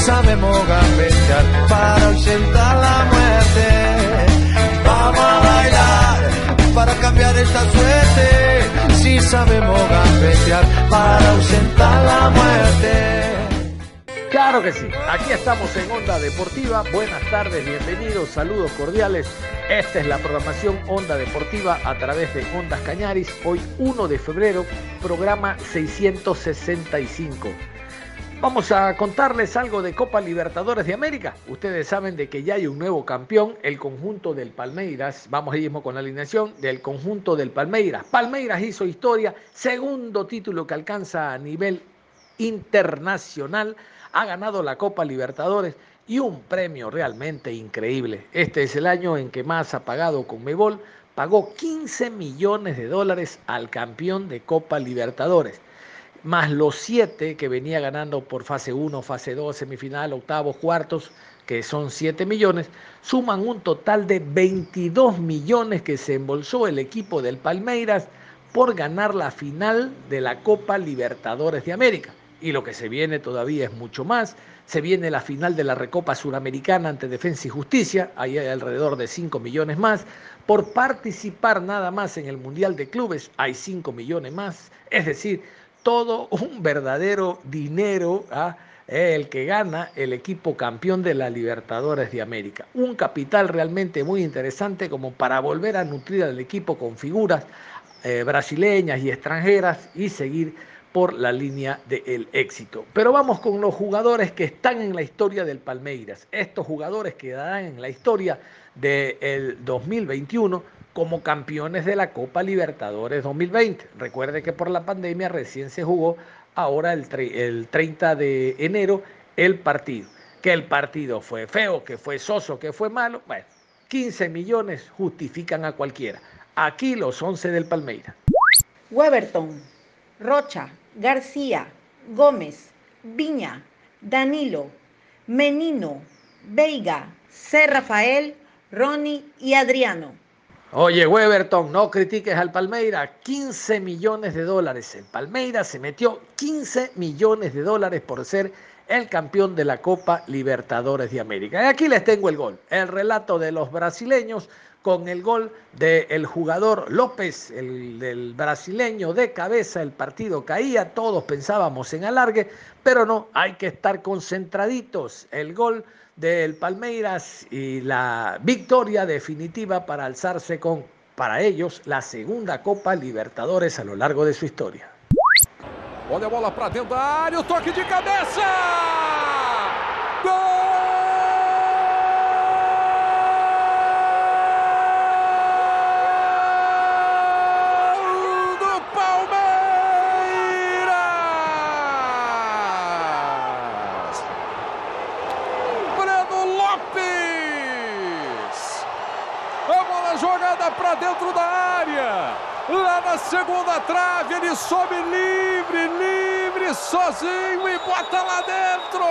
Sabemos gambetear para ausentar la muerte. Vamos a bailar para cambiar esta suerte. Si sabemos gambetear para ausentar la muerte. Claro que sí, aquí estamos en Onda Deportiva. Buenas tardes, bienvenidos, saludos cordiales. Esta es la programación Onda Deportiva a través de Ondas Cañaris. Hoy 1 de febrero, programa 665. Vamos a contarles algo de Copa Libertadores de América. Ustedes saben de que ya hay un nuevo campeón, el conjunto del Palmeiras. Vamos ahí mismo con la alineación del conjunto del Palmeiras. Palmeiras hizo historia, segundo título que alcanza a nivel internacional. Ha ganado la Copa Libertadores y un premio realmente increíble. Este es el año en que más ha pagado con Mebol. Pagó 15 millones de dólares al campeón de Copa Libertadores más los siete que venía ganando por fase 1, fase 2, semifinal, octavos, cuartos, que son 7 millones, suman un total de 22 millones que se embolsó el equipo del Palmeiras por ganar la final de la Copa Libertadores de América. Y lo que se viene todavía es mucho más. Se viene la final de la Recopa Suramericana ante Defensa y Justicia, ahí hay alrededor de 5 millones más. Por participar nada más en el Mundial de Clubes hay 5 millones más. Es decir, todo un verdadero dinero ¿ah? el que gana el equipo campeón de la Libertadores de América. Un capital realmente muy interesante como para volver a nutrir al equipo con figuras eh, brasileñas y extranjeras y seguir por la línea del éxito. Pero vamos con los jugadores que están en la historia del Palmeiras. Estos jugadores quedarán en la historia del 2021 como campeones de la Copa Libertadores 2020. Recuerde que por la pandemia recién se jugó ahora el, el 30 de enero el partido. Que el partido fue feo, que fue soso, que fue malo. Bueno, 15 millones justifican a cualquiera. Aquí los 11 del Palmeiras. Weberton, Rocha, García, Gómez, Viña, Danilo, Menino, Veiga, C. Rafael, Ronnie y Adriano. Oye, Weberton, no critiques al Palmeira. 15 millones de dólares. El Palmeira se metió 15 millones de dólares por ser el campeón de la Copa Libertadores de América. Y aquí les tengo el gol. El relato de los brasileños con el gol del jugador López, el del brasileño de cabeza. El partido caía, todos pensábamos en alargue, pero no, hay que estar concentraditos. El gol del Palmeiras y la victoria definitiva para alzarse con, para ellos, la segunda Copa Libertadores a lo largo de su historia. Bola para dentro área, toque de cabeça! Gol! Dentro da área. Lá na segunda trave, ele sobe livre, livre, sozinho e bota lá dentro.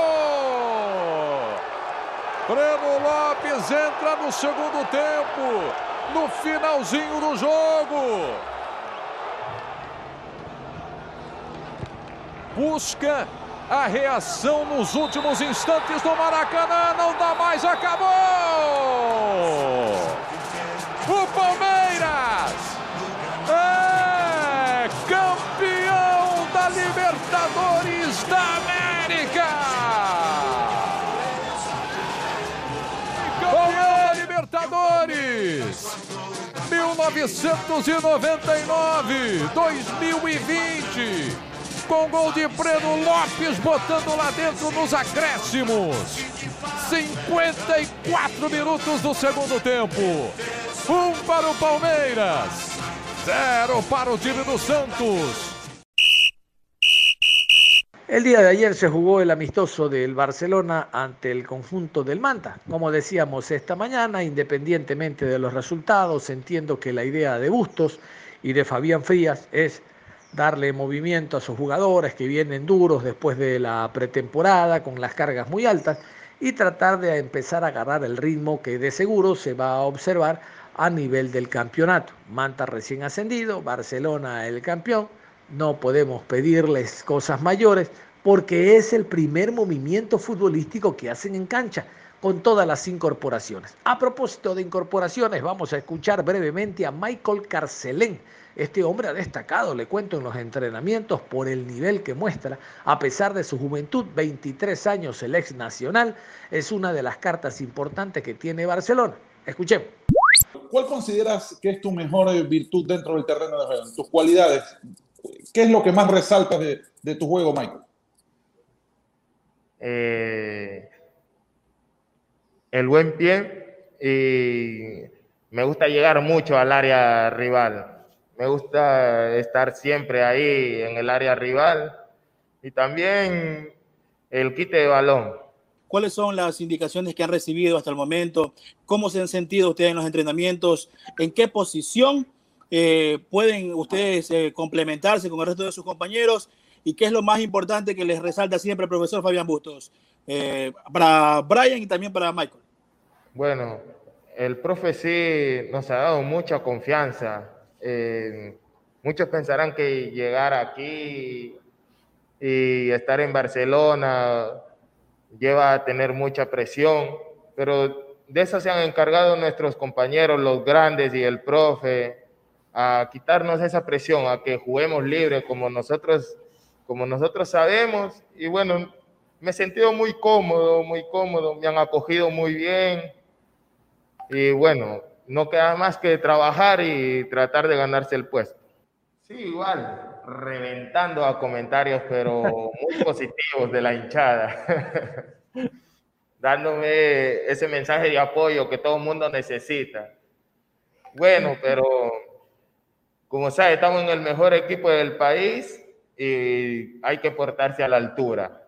Breno Lopes entra no segundo tempo, no finalzinho do jogo. Busca a reação nos últimos instantes do Maracanã. Não dá mais, acabou! 1999, 2020 com gol de Breno Lopes botando lá dentro nos acréscimos. 54 minutos do segundo tempo. Um para o Palmeiras, zero para o time do Santos. El día de ayer se jugó el amistoso del Barcelona ante el conjunto del Manta. Como decíamos esta mañana, independientemente de los resultados, entiendo que la idea de Bustos y de Fabián Frías es darle movimiento a sus jugadores que vienen duros después de la pretemporada con las cargas muy altas y tratar de empezar a agarrar el ritmo que de seguro se va a observar a nivel del campeonato. Manta recién ascendido, Barcelona el campeón no podemos pedirles cosas mayores porque es el primer movimiento futbolístico que hacen en cancha con todas las incorporaciones. A propósito de incorporaciones, vamos a escuchar brevemente a Michael Carcelén. Este hombre ha destacado, le cuento, en los entrenamientos por el nivel que muestra. A pesar de su juventud, 23 años, el ex nacional, es una de las cartas importantes que tiene Barcelona. Escuchemos. ¿Cuál consideras que es tu mejor virtud dentro del terreno de juego? Tus cualidades ¿Qué es lo que más resalta de, tu juego, Michael? Eh, el buen pie y me gusta llegar mucho al área rival. Me gusta estar siempre ahí en el área rival y también el quite de balón. ¿Cuáles son las indicaciones que han recibido hasta el momento? ¿Cómo se han sentido ustedes en los entrenamientos? ¿En qué posición? Eh, pueden ustedes eh, complementarse con el resto de sus compañeros y qué es lo más importante que les resalta siempre el profesor Fabián Bustos, eh, para Brian y también para Michael. Bueno, el profe sí nos ha dado mucha confianza. muchos pensarán que llegar aquí y estar en Barcelona lleva a tener mucha presión, pero de eso se han encargado nuestros compañeros, los grandes y el profe a quitarnos esa presión, a que juguemos libre como nosotros, como nosotros sabemos. Y bueno, me he sentido muy cómodo, muy cómodo, me han acogido muy bien. Y bueno, no queda más que trabajar y tratar de ganarse el puesto. Sí, igual, reventando a comentarios, pero muy positivos de la hinchada, dándome ese mensaje de apoyo que todo el mundo necesita. Bueno, pero como sabe, estamos en el mejor equipo del país y hay que portarse a la altura.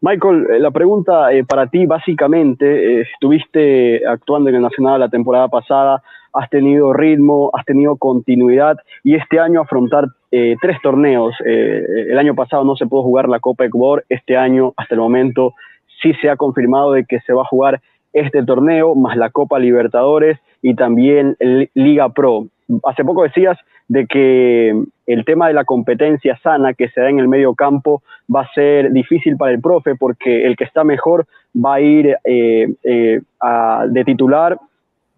Michael, eh, la pregunta eh, para ti básicamente, eh, estuviste actuando en el Nacional la temporada pasada, has tenido ritmo, has tenido continuidad y este año afrontar tres torneos. el año pasado no se pudo jugar la Copa Ecuador, este año hasta el momento sí se ha confirmado de que se va a jugar este torneo, más la Copa Libertadores y también Liga Pro. Hace poco decías de que el tema de la competencia sana que se da en el medio campo va a ser difícil para el profe porque el que está mejor va a ir eh, eh, de titular.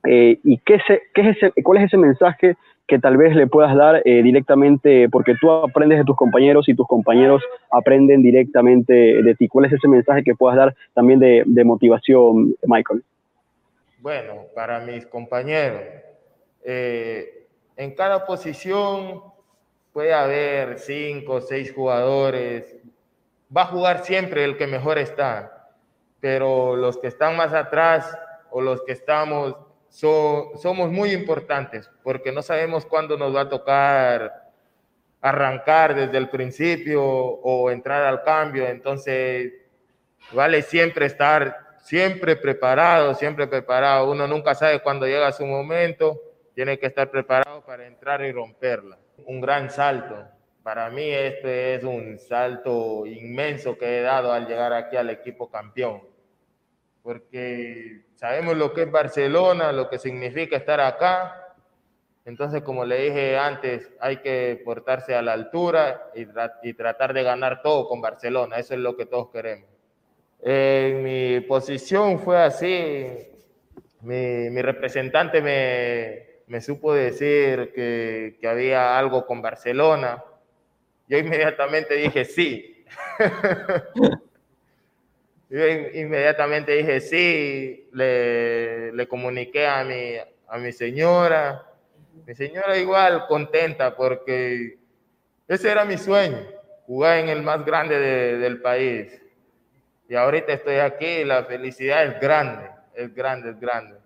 Eh, ¿Y qué, es ese, cuál es ese mensaje que tal vez le puedas dar directamente, porque tú aprendes de tus compañeros y tus compañeros aprenden directamente de ti? ¿Cuál es ese mensaje que puedas dar también de, de motivación, Michael? Bueno, para mis compañeros, en cada posición puede haber cinco o seis jugadores. Va a jugar siempre el que mejor está, pero los que están más atrás o los que estamos somos muy importantes porque no sabemos cuándo nos va a tocar arrancar desde el principio o entrar al cambio. Entonces, vale siempre estar siempre preparado, siempre preparado. Uno nunca sabe cuándo llega su momento tiene que estar preparado para entrar y romperla. Un gran salto. Para mí este es un salto inmenso que he dado al llegar aquí al equipo campeón. Porque sabemos lo que es Barcelona, lo que significa estar acá. Entonces, como le dije antes, hay que portarse a la altura y, y tratar de ganar todo con Barcelona. Eso es lo que todos queremos. En mi posición fue así. Mi, mi representante me, me supo decir que, había algo con Barcelona. Yo inmediatamente dije sí. Yo inmediatamente dije sí, le, le comuniqué a mi, a mi señora. Mi señora igual contenta porque ese era mi sueño, jugar en el más grande del país. y ahorita estoy aquí la felicidad es grande, es grande, es grande.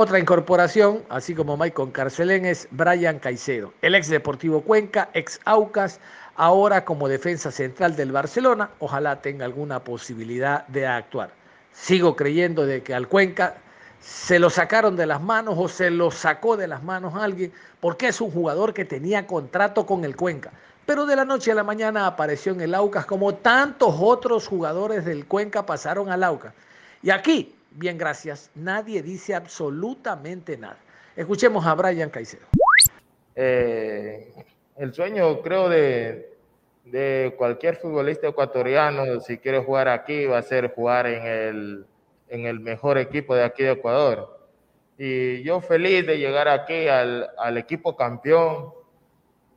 Otra incorporación, así como Michael Carcelén, es Brian Caicedo, el ex Deportivo Cuenca, ex Aucas, ahora como defensa central del Barcelona, ojalá tenga alguna posibilidad de actuar. Sigo creyendo de que al Cuenca se lo sacaron de las manos o se lo sacó de las manos alguien, porque es un jugador que tenía contrato con el Cuenca. Pero de la noche a la mañana apareció en el Aucas, como tantos otros jugadores del Cuenca pasaron al Aucas. Y aquí, bien gracias, nadie dice absolutamente nada. Escuchemos a Brian Caicedo. Eh, el sueño, creo, de, de cualquier futbolista ecuatoriano, si quiere jugar aquí, va a ser jugar en el en el mejor equipo de aquí de Ecuador. Y yo feliz de llegar aquí al, al equipo campeón.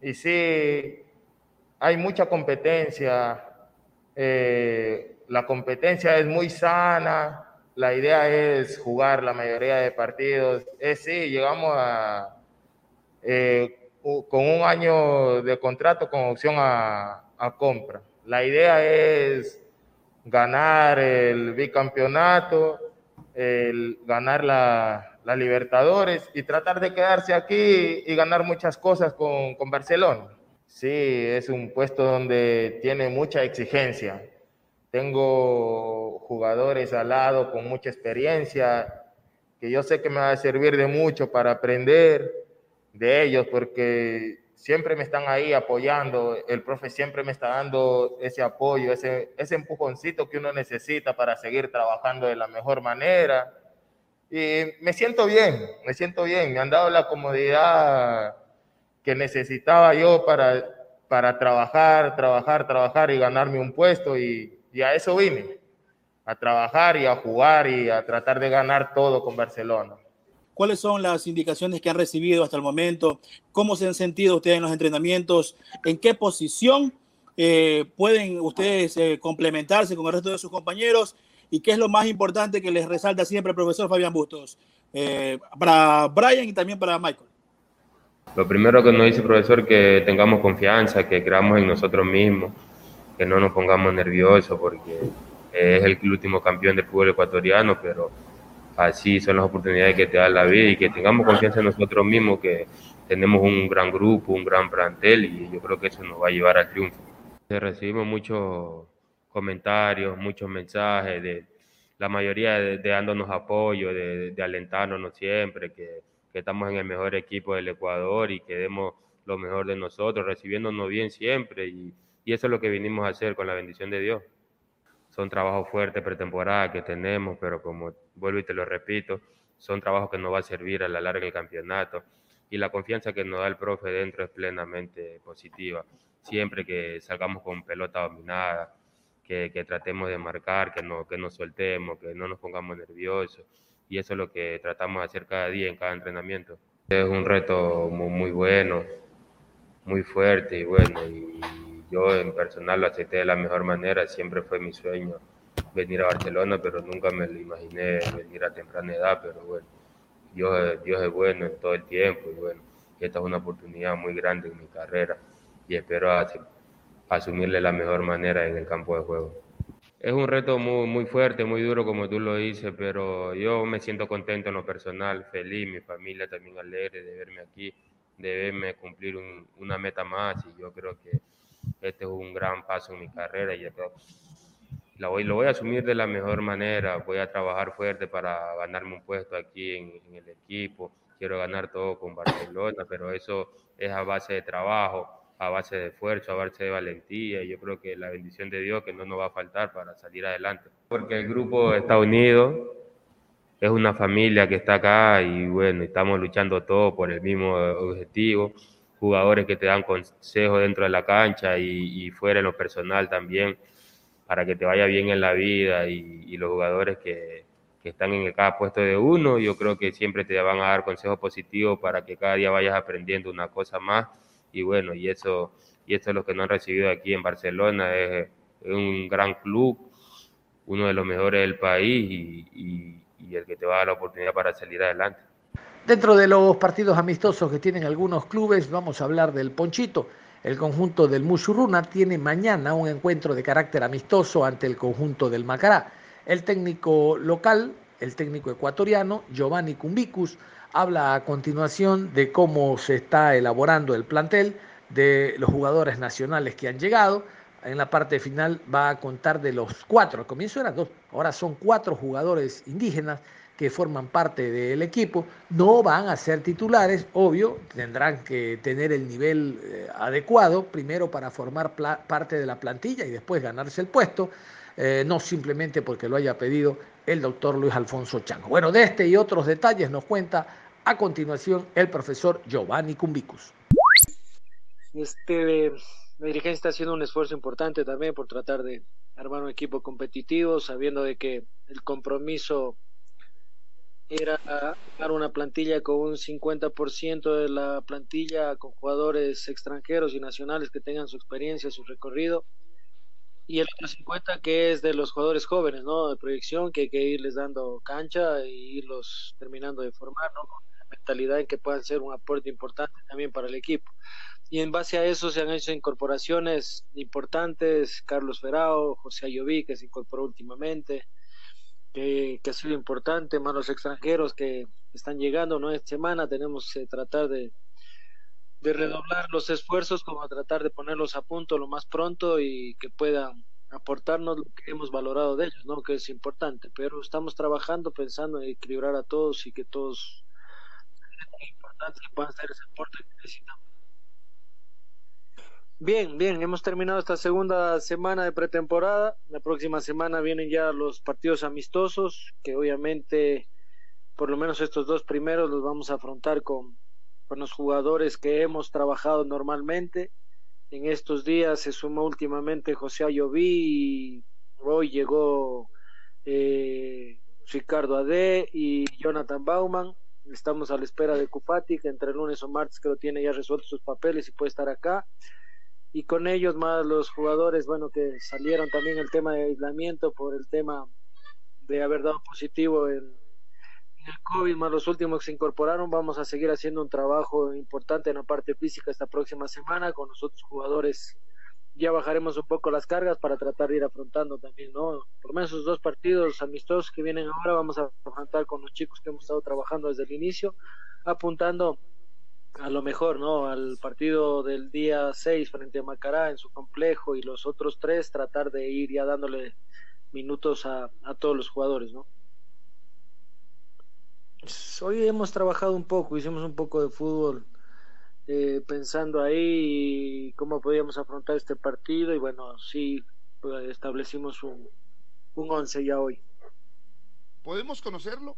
Y sí, hay mucha competencia. Eh, la competencia es muy sana. La idea es jugar la mayoría de partidos. Es sí, llegamos a, eh, con un año de contrato con opción a, compra. La idea es ganar el bicampeonato, ganar la, Libertadores y tratar de quedarse aquí y ganar muchas cosas con, con Barcelona. Sí, es un puesto donde tiene mucha exigencia. Tengo jugadores al lado con mucha experiencia que yo sé que me va a servir de mucho para aprender de ellos porque siempre me están ahí apoyando, el profe siempre me está dando ese apoyo, ese, ese empujoncito que uno necesita para seguir trabajando de la mejor manera. Y me siento bien, me siento bien, me han dado la comodidad que necesitaba yo para, para trabajar, trabajar, trabajar y ganarme un puesto y, y a eso vine, a trabajar y a jugar y a tratar de ganar todo con Barcelona. Cuáles son las indicaciones que han recibido hasta el momento, cómo se han sentido ustedes en los entrenamientos, en qué posición eh, pueden ustedes eh, complementarse con el resto de sus compañeros y qué es lo más importante que les resalta siempre el profesor Fabián Bustos, eh, para Brian y también para Michael. Lo primero que nos dice el profesor que tengamos confianza, que creamos en nosotros mismos, que no nos pongamos nerviosos porque es el último campeón del fútbol ecuatoriano, pero así son las oportunidades que te da la vida y que tengamos confianza en nosotros mismos, que tenemos un gran grupo, un gran plantel y yo creo que eso nos va a llevar al triunfo. Recibimos muchos comentarios, muchos mensajes, de la mayoría de, dándonos apoyo, de, de, alentarnos siempre, que, que, estamos en el mejor equipo del Ecuador y que demos lo mejor de nosotros, recibiéndonos bien siempre y, y eso es lo que vinimos a hacer con la bendición de Dios son trabajos fuertes pretemporada que tenemos, pero como vuelvo y te lo repito, son trabajos que nos va a servir a la larga del campeonato y la confianza que nos da el profe dentro es plenamente positiva. Siempre que salgamos con pelota dominada, que, que tratemos de marcar, que no, que nos soltemos, que no nos pongamos nerviosos y eso es lo que tratamos de hacer cada día en cada entrenamiento. Es un reto muy, muy bueno, muy fuerte y bueno. Y, yo en personal lo acepté de la mejor manera, siempre fue mi sueño venir a Barcelona, pero nunca me lo imaginé venir a temprana edad, pero bueno, Dios, Dios es bueno en todo el tiempo y bueno, esta es una oportunidad muy grande en mi carrera y espero asumirle la mejor manera en el campo de juego. Es un reto muy, muy fuerte, muy duro como tú lo dices, pero yo me siento contento en lo personal, feliz, mi familia también alegre de verme aquí, de verme cumplir una meta más y yo creo que este es un gran paso en mi carrera y lo voy, lo voy a asumir de la mejor manera, voy a trabajar fuerte para ganarme un puesto aquí en, el equipo, quiero ganar todo con Barcelona, pero eso es a base de trabajo, a base de esfuerzo, a base de valentía, y yo creo que la bendición de Dios que no nos va a faltar para salir adelante, porque el grupo está unido, es una familia que está acá y bueno, estamos luchando todos por el mismo objetivo jugadores que te dan consejos dentro de la cancha y, fuera en lo personal también, para que te vaya bien en la vida y, los jugadores que, que, están en cada puesto de uno, yo creo que siempre te van a dar consejos positivos para que cada día vayas aprendiendo una cosa más y bueno, y eso, y eso es lo que nos han recibido aquí en Barcelona, es, un gran club, uno de los mejores del país y, y el que te va a dar la oportunidad para salir adelante. Dentro de los partidos amistosos que tienen algunos clubes, vamos a hablar del Ponchito. El conjunto del Mushuruna tiene mañana un encuentro de carácter amistoso ante el conjunto del Macará. El técnico local, el técnico ecuatoriano, Giovanni Cumbicus, habla a continuación de cómo se está elaborando el plantel, de los jugadores nacionales que han llegado. En la parte final va a contar de los cuatro, al comienzo eran dos, ahora son cuatro jugadores indígenas que forman parte del equipo, no van a ser titulares, obvio, tendrán que tener el nivel eh, adecuado, primero para formar parte de la plantilla y después ganarse el puesto, eh, no simplemente porque lo haya pedido el doctor Luis Alfonso Chango. Bueno, de este y otros detalles nos cuenta a continuación el profesor Giovanni Cumbicus. Este, la dirigencia está haciendo un esfuerzo importante también por tratar de armar un equipo competitivo, sabiendo de que el compromiso era una plantilla con un 50% de la plantilla con jugadores extranjeros y nacionales que tengan su experiencia, su recorrido, y el otro 50 que es de los jugadores jóvenes, ¿no? De proyección, que hay que irles dando cancha y irlos terminando de formar, ¿no? Con la mentalidad en que puedan ser un aporte importante también para el equipo y en base a eso se han hecho incorporaciones importantes, Carlos Ferao, José Ayoví, que se incorporó últimamente, que, ha sido importante, más extranjeros que están llegando, ¿no? Esta semana tenemos que tratar de, de redoblar los esfuerzos, como tratar de ponerlos a punto lo más pronto y que puedan aportarnos lo que hemos valorado de ellos, ¿no? Que es importante, pero estamos trabajando pensando en equilibrar a todos y que todos importantes puedan hacer ese aporte que necesitamos. Bien, bien, hemos terminado esta segunda semana de pretemporada. La próxima semana vienen ya los partidos amistosos, que obviamente, por lo menos estos dos primeros, los vamos a afrontar con, con los jugadores que hemos trabajado normalmente. En estos días se sumó últimamente José Ayoví y hoy llegó eh, Ricardo Ade y Jonathan Bauman. Estamos a la espera de Cupati, que entre lunes o martes creo tiene ya resueltos sus papeles y puede estar acá y con ellos más los jugadores, bueno, que salieron también el tema de aislamiento por el tema de haber dado positivo en, el COVID, más los últimos que se incorporaron, vamos a seguir haciendo un trabajo importante en la parte física esta próxima semana con los otros jugadores. Ya bajaremos un poco las cargas para tratar de ir afrontando también, ¿no? Por lo menos esos dos partidos amistosos que vienen ahora vamos a afrontar con los chicos que hemos estado trabajando desde el inicio, apuntando a lo mejor, ¿no? Al partido del día 6 frente a Macará en su complejo y los otros tres tratar de ir ya dándole minutos a, a todos los jugadores, ¿no? Hoy hemos trabajado un poco, hicimos un poco de fútbol eh, pensando ahí cómo podíamos afrontar este partido y bueno, sí, pues, establecimos un, un once ya hoy. ¿Podemos conocerlo?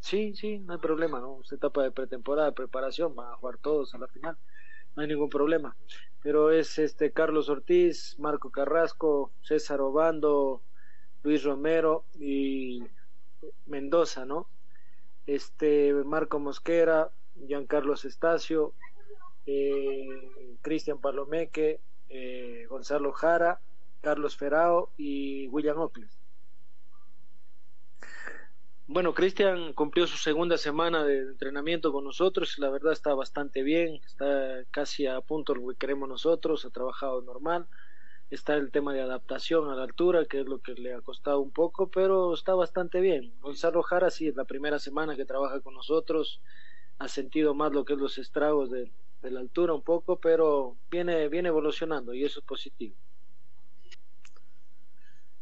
Sí, sí, no hay problema, ¿no? Es etapa de pretemporada, de preparación, van a jugar todos a la final, no hay ningún problema. Pero es este Carlos Ortiz, Marco Carrasco, César Obando, Luis Romero y Mendoza, ¿no? Este Marco Mosquera, Giancarlos Estacio, eh, Cristian Palomeque, eh, Gonzalo Jara, Carlos Ferao y William Ocles. Bueno, Cristian cumplió su segunda semana de entrenamiento con nosotros y la verdad está bastante bien, está casi a punto lo que queremos nosotros, ha trabajado normal, está el tema de adaptación a la altura, que es lo que le ha costado un poco, pero está bastante bien. Gonzalo Jara sí es la primera semana que trabaja con nosotros, ha sentido más lo que es los estragos de, de la altura un poco, pero viene, viene evolucionando y eso es positivo.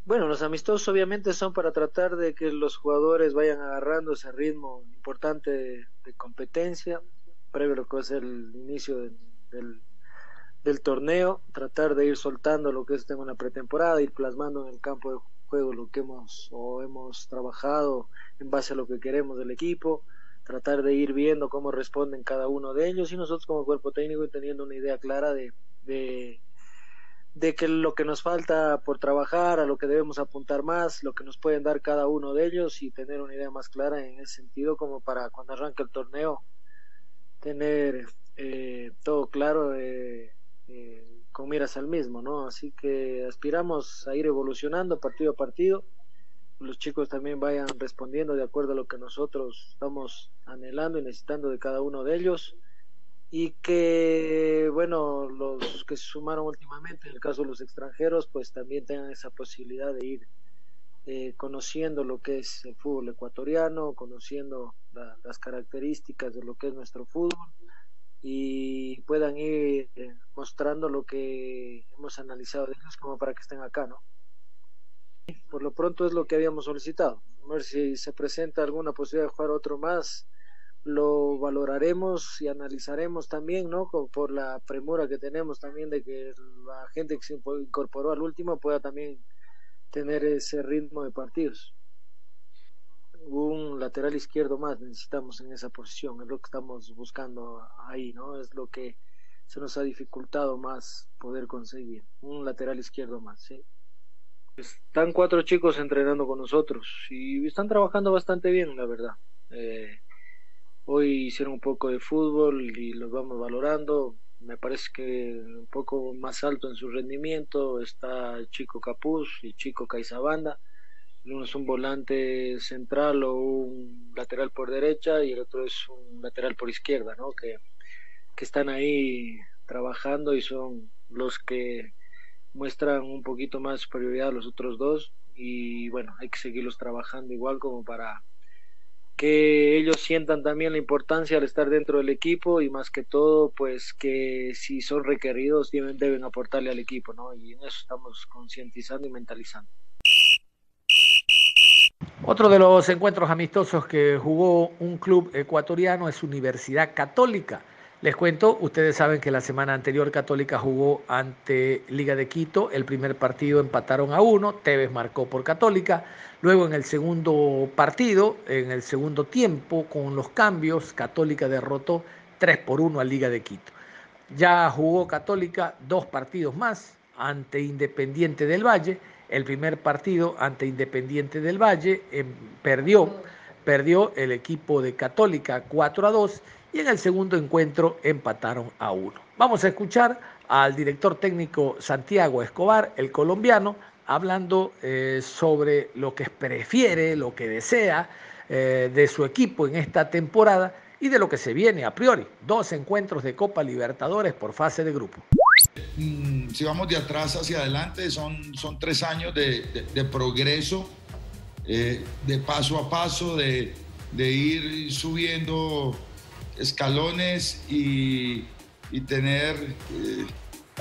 Bueno, los amistosos obviamente son para tratar de que los jugadores vayan agarrando ese ritmo importante de, competencia, previo a lo que va a ser el inicio del, del, torneo, tratar de ir soltando lo que es tema en la pretemporada, ir plasmando en el campo de juego lo que hemos o hemos trabajado en base a lo que queremos del equipo, tratar de ir viendo cómo responden cada uno de ellos y nosotros como cuerpo técnico y teniendo una idea clara de, de de que lo que nos falta por trabajar, a lo que debemos apuntar más, lo que nos pueden dar cada uno de ellos y tener una idea más clara en ese sentido como para cuando arranque el torneo tener eh, todo claro eh, eh, con miras al mismo, ¿no? Así que aspiramos a ir evolucionando partido a partido, los chicos también vayan respondiendo de acuerdo a lo que nosotros estamos anhelando y necesitando de cada uno de ellos y que, bueno, los que se sumaron últimamente, en el caso de los extranjeros, pues también tengan esa posibilidad de ir eh, conociendo lo que es el fútbol ecuatoriano, conociendo las características de lo que es nuestro fútbol y puedan ir eh, mostrando lo que hemos analizado de ellos como para que estén acá, ¿no? Por lo pronto es lo que habíamos solicitado. A ver si se presenta alguna posibilidad de jugar otro más, lo valoraremos y analizaremos también, ¿no? Por la premura que tenemos también de que la gente que se incorporó al último pueda también tener ese ritmo de partidos. Un lateral izquierdo más necesitamos en esa posición, es lo que estamos buscando ahí, ¿no? Es lo que se nos ha dificultado más poder conseguir, un lateral izquierdo más, ¿sí? Están cuatro chicos entrenando con nosotros y están trabajando bastante bien, la verdad. Eh, hoy hicieron un poco de fútbol y los vamos valorando. Me parece que un poco más alto en su rendimiento está Chico Capuz y Chico Caizabanda. Uno es un volante central o un lateral por derecha y el otro es un lateral por izquierda, ¿no? Que, que están ahí trabajando y son los que muestran un poquito más superioridad a los otros dos y bueno, hay que seguirlos trabajando igual como para que ellos sientan también la importancia al estar dentro del equipo y más que todo pues que si son requeridos deben, aportarle al equipo, ¿no? Y en eso estamos concientizando y mentalizando. Otro de los encuentros amistosos que jugó un club ecuatoriano es Universidad Católica les cuento, ustedes saben que la semana anterior Católica jugó ante Liga de Quito, el primer partido empataron a uno, Tevez marcó por Católica, luego en el segundo partido, en el segundo tiempo, con los cambios, Católica derrotó 3 por 1 a Liga de Quito. Ya jugó Católica dos partidos más ante Independiente del Valle, el primer partido ante Independiente del Valle em, perdió, perdió el equipo de Católica 4 a 2 y en el segundo encuentro empataron a uno. Vamos a escuchar al director técnico Santiago Escobar, el colombiano, hablando eh, sobre lo que prefiere, lo que desea eh, de su equipo en esta temporada y de lo que se viene a priori. Dos encuentros de Copa Libertadores por fase de grupo. Mm, si vamos de atrás hacia adelante, son, son tres años de, progreso, eh, de paso a paso, de, de ir subiendo escalones y, tener eh,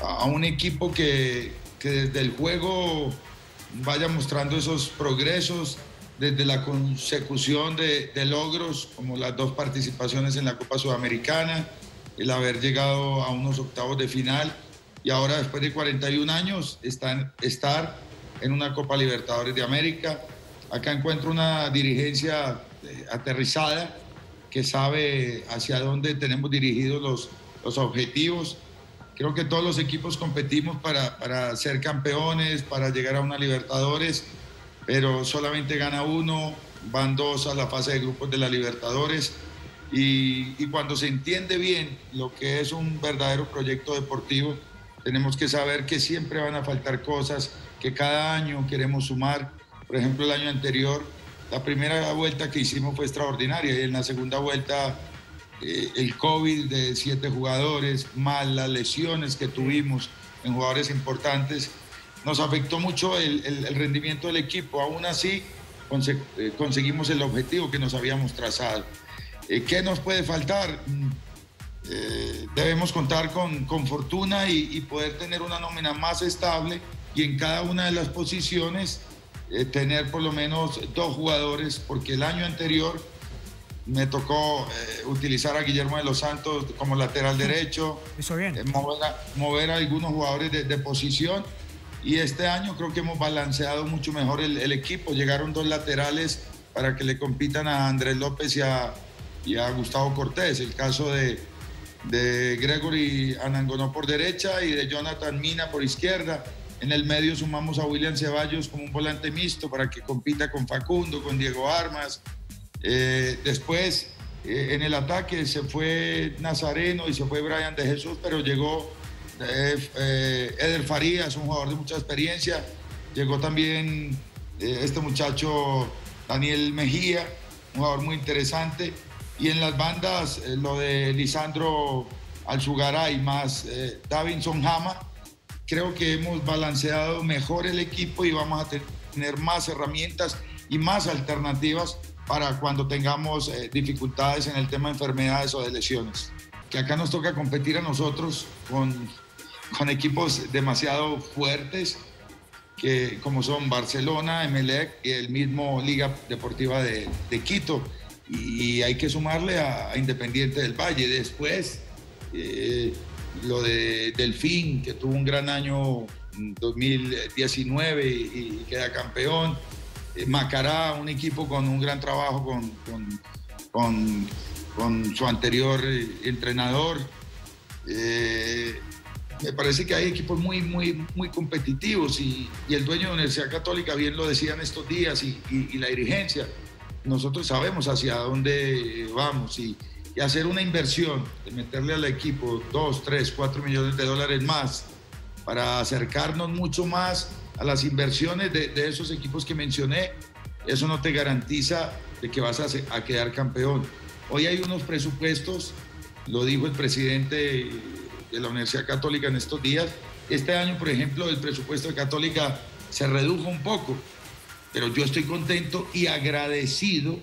a un equipo que, desde el juego vaya mostrando esos progresos, desde la consecución de, logros, como las dos participaciones en la Copa Sudamericana, el haber llegado a unos octavos de final y ahora después de 41 años estar en una Copa Libertadores de América. Acá encuentro una dirigencia eh, aterrizada que sabe hacia dónde tenemos dirigidos los, los objetivos. Creo que todos los equipos competimos para, para ser campeones, para llegar a una Libertadores, pero solamente gana uno, van dos a la fase de grupos de la Libertadores. Y, y, cuando se entiende bien lo que es un verdadero proyecto deportivo, tenemos que saber que siempre van a faltar cosas, que cada año queremos sumar. Por ejemplo, el año anterior la primera vuelta que hicimos fue extraordinaria y en la segunda vuelta eh, el COVID de siete jugadores, más las lesiones que tuvimos en jugadores importantes, nos afectó mucho el, rendimiento del equipo. Aún así, eh, conseguimos el objetivo que nos habíamos trazado. Eh, ¿Qué nos puede faltar? Mm, debemos contar con, con fortuna y, y poder tener una nómina más estable y en cada una de las posiciones eh, tener por lo menos dos jugadores, porque el año anterior me tocó eh, utilizar a Guillermo de los Santos como lateral derecho, eh, mover, a, algunos jugadores de, posición. Y este año creo que hemos balanceado mucho mejor el, equipo. Llegaron dos laterales para que le compitan a Andrés López y a, y a Gustavo Cortés. El caso de, de Gregory Anangonó por derecha y de Jonathan Mina por izquierda. En el medio sumamos a William Ceballos como un volante mixto para que compita con Facundo, con Diego Armas. Eh, después, eh, en el ataque se fue Nazareno y se fue Brian de Jesús, pero llegó eh, Eder Farías, un jugador de mucha experiencia. Llegó también este muchacho Daniel Mejía, un jugador muy interesante. Y en las bandas, lo de Lisandro Alzugaray más eh, Davinson Hama, creo que hemos balanceado mejor el equipo y vamos a tener más herramientas y más alternativas para cuando tengamos eh, dificultades en el tema de enfermedades o de lesiones. Que acá nos toca competir a nosotros con, con equipos demasiado fuertes, que, como son Barcelona, Emelec y el mismo Liga Deportiva de, de Quito. Y, hay que sumarle a, Independiente del Valle. Después, eh, lo de Delfín, que tuvo un gran año 2019 y, queda campeón. Eh, Macará, un equipo con un gran trabajo con, con, con, su anterior eh, entrenador. me parece que hay equipos muy, muy, muy competitivos y, el dueño de la Universidad Católica bien lo decía en estos días y, y la dirigencia. Nosotros sabemos hacia dónde vamos y, y hacer una inversión, de meterle al equipo 2, 3, 4 millones de dólares más para acercarnos mucho más a las inversiones de, esos equipos que mencioné, eso no te garantiza de que vas a, a, quedar campeón. Hoy hay unos presupuestos, lo dijo el presidente de la Universidad Católica en estos días. Este año, por ejemplo, el presupuesto de Católica se redujo un poco, pero yo estoy contento y agradecido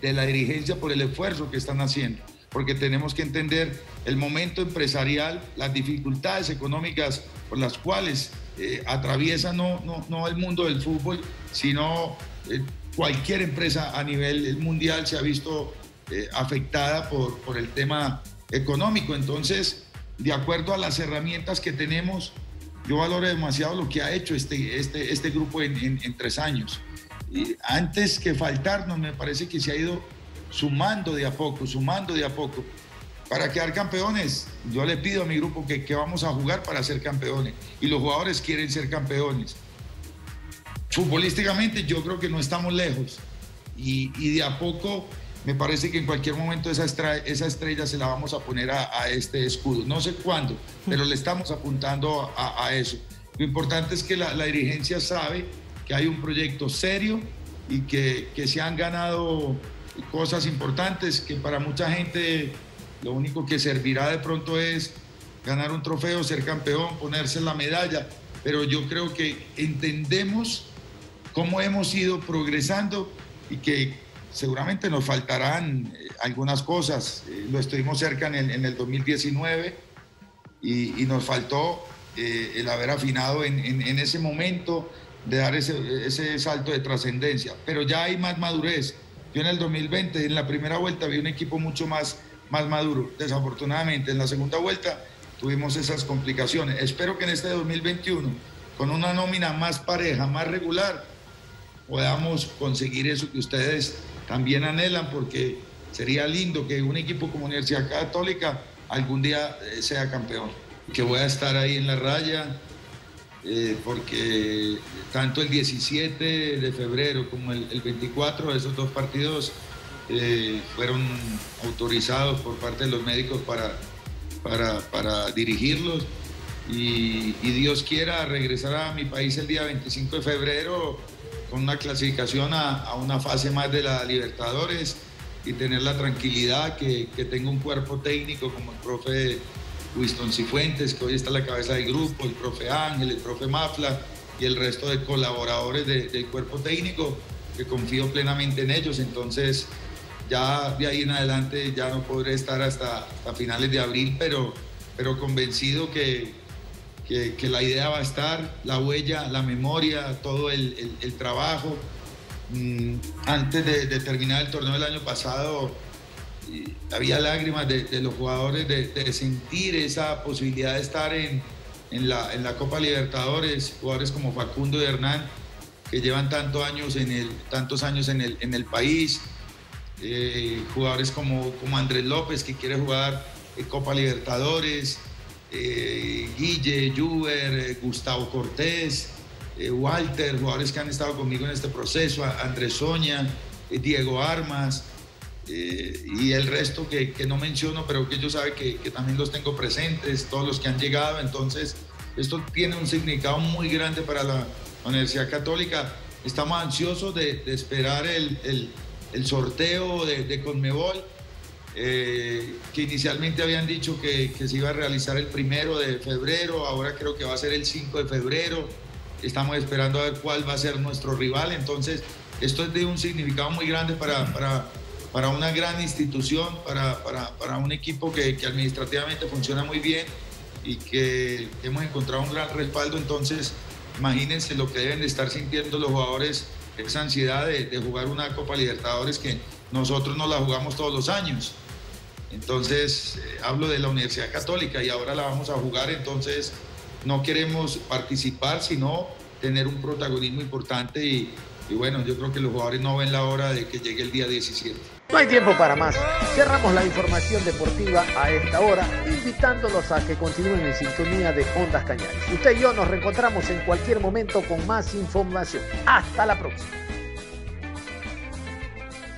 de la dirigencia por el esfuerzo que están haciendo, porque tenemos que entender el momento empresarial, las dificultades económicas por las cuales eh, atraviesa no, no, no, el mundo del fútbol, sino eh, cualquier empresa a nivel mundial se ha visto eh, afectada por, por el tema económico. Entonces, de acuerdo a las herramientas que tenemos, yo valoro demasiado lo que ha hecho este, este, este grupo en, tres años antes que faltarnos, me parece que se ha ido sumando de a poco, sumando de a poco. Para quedar campeones, yo le pido a mi grupo que, que vamos a jugar para ser campeones. Y los jugadores quieren ser campeones. Futbolísticamente yo creo que no estamos lejos. Y, y de a poco me parece que en cualquier momento esa estrella, esa estrella se la vamos a poner a, a, este escudo. No sé cuándo, pero le estamos apuntando a, a eso. Lo importante es que la, la dirigencia sabe que hay un proyecto serio y que, que, se han ganado cosas importantes que para mucha gente lo único que servirá de pronto es ganar un trofeo, ser campeón, ponerse la medalla, pero yo creo que entendemos cómo hemos ido progresando y que seguramente nos faltarán eh, algunas cosas. Eh, lo estuvimos cerca en el, en el 2019 y, y, nos faltó eh, el haber afinado en, en, en ese momento de dar ese, ese salto de trascendencia. Pero ya hay más madurez. Yo en el 2020, en la primera vuelta, vi un equipo mucho más, más maduro. Desafortunadamente, en la segunda vuelta tuvimos esas complicaciones. Espero que en este 2021, con una nómina más pareja, más regular, podamos conseguir eso que ustedes también anhelan, porque sería lindo que un equipo como Universidad Católica algún día eh, sea campeón. Que voy a estar ahí en la raya, eh, porque tanto el 17 de febrero como el, el 24, esos dos partidos eh, fueron autorizados por parte de los médicos para, para, para dirigirlos. Y, Dios quiera regresar a mi país el día 25 de febrero con una clasificación a, una fase más de la Libertadores y tener la tranquilidad que, que tenga un cuerpo técnico como el profe Winston Cifuentes, que hoy está a la cabeza del grupo, el profe Ángel, el profe Mafla y el resto de colaboradores de, del cuerpo técnico, que confío plenamente en ellos. Entonces, ya de ahí en adelante ya no podré estar hasta, finales de abril, pero, pero convencido que, que, la idea va a estar, la huella, la memoria, todo el, trabajo. Mm, antes de terminar el torneo del año pasado, había lágrimas de, los jugadores de, sentir esa posibilidad de estar en, la, Copa Libertadores, jugadores como Facundo y Hernán, que llevan tantos años en el, tantos años en el, país, eh, jugadores como, como Andrés López, que quiere jugar Copa Libertadores, eh, Guille, Juber, eh, Gustavo Cortés, eh, Walter, jugadores que han estado conmigo en este proceso, Andrés Soña, Diego Armas, eh, y el resto que, no menciono, pero que yo sabe que, también los tengo presentes, todos los que han llegado. Entonces, esto tiene un significado muy grande para la Universidad Católica. Estamos ansiosos de, esperar el, sorteo de, de Conmebol. eh, que inicialmente habían dicho que, se iba a realizar el primero de febrero, ahora creo que va a ser el 5 de febrero. Estamos esperando a ver cuál va a ser nuestro rival. Entonces, esto es de un significado muy grande para, para una gran institución, para, para, para un equipo que, que, administrativamente funciona muy bien y que hemos encontrado un gran respaldo. Entonces, imagínense lo que deben de estar sintiendo los jugadores, esa ansiedad de, de jugar una Copa Libertadores que nosotros no la jugamos todos los años. Entonces, eh, hablo de la Universidad Católica y ahora la vamos a jugar, entonces no queremos participar, sino tener un protagonismo importante y, bueno, yo creo que los jugadores no ven la hora de que llegue el día 17. No hay tiempo para más. Cerramos la información deportiva a esta hora, invitándolos a que continúen en sintonía de Ondas Cañares. Usted y yo nos reencontramos en cualquier momento con más información. Hasta la próxima.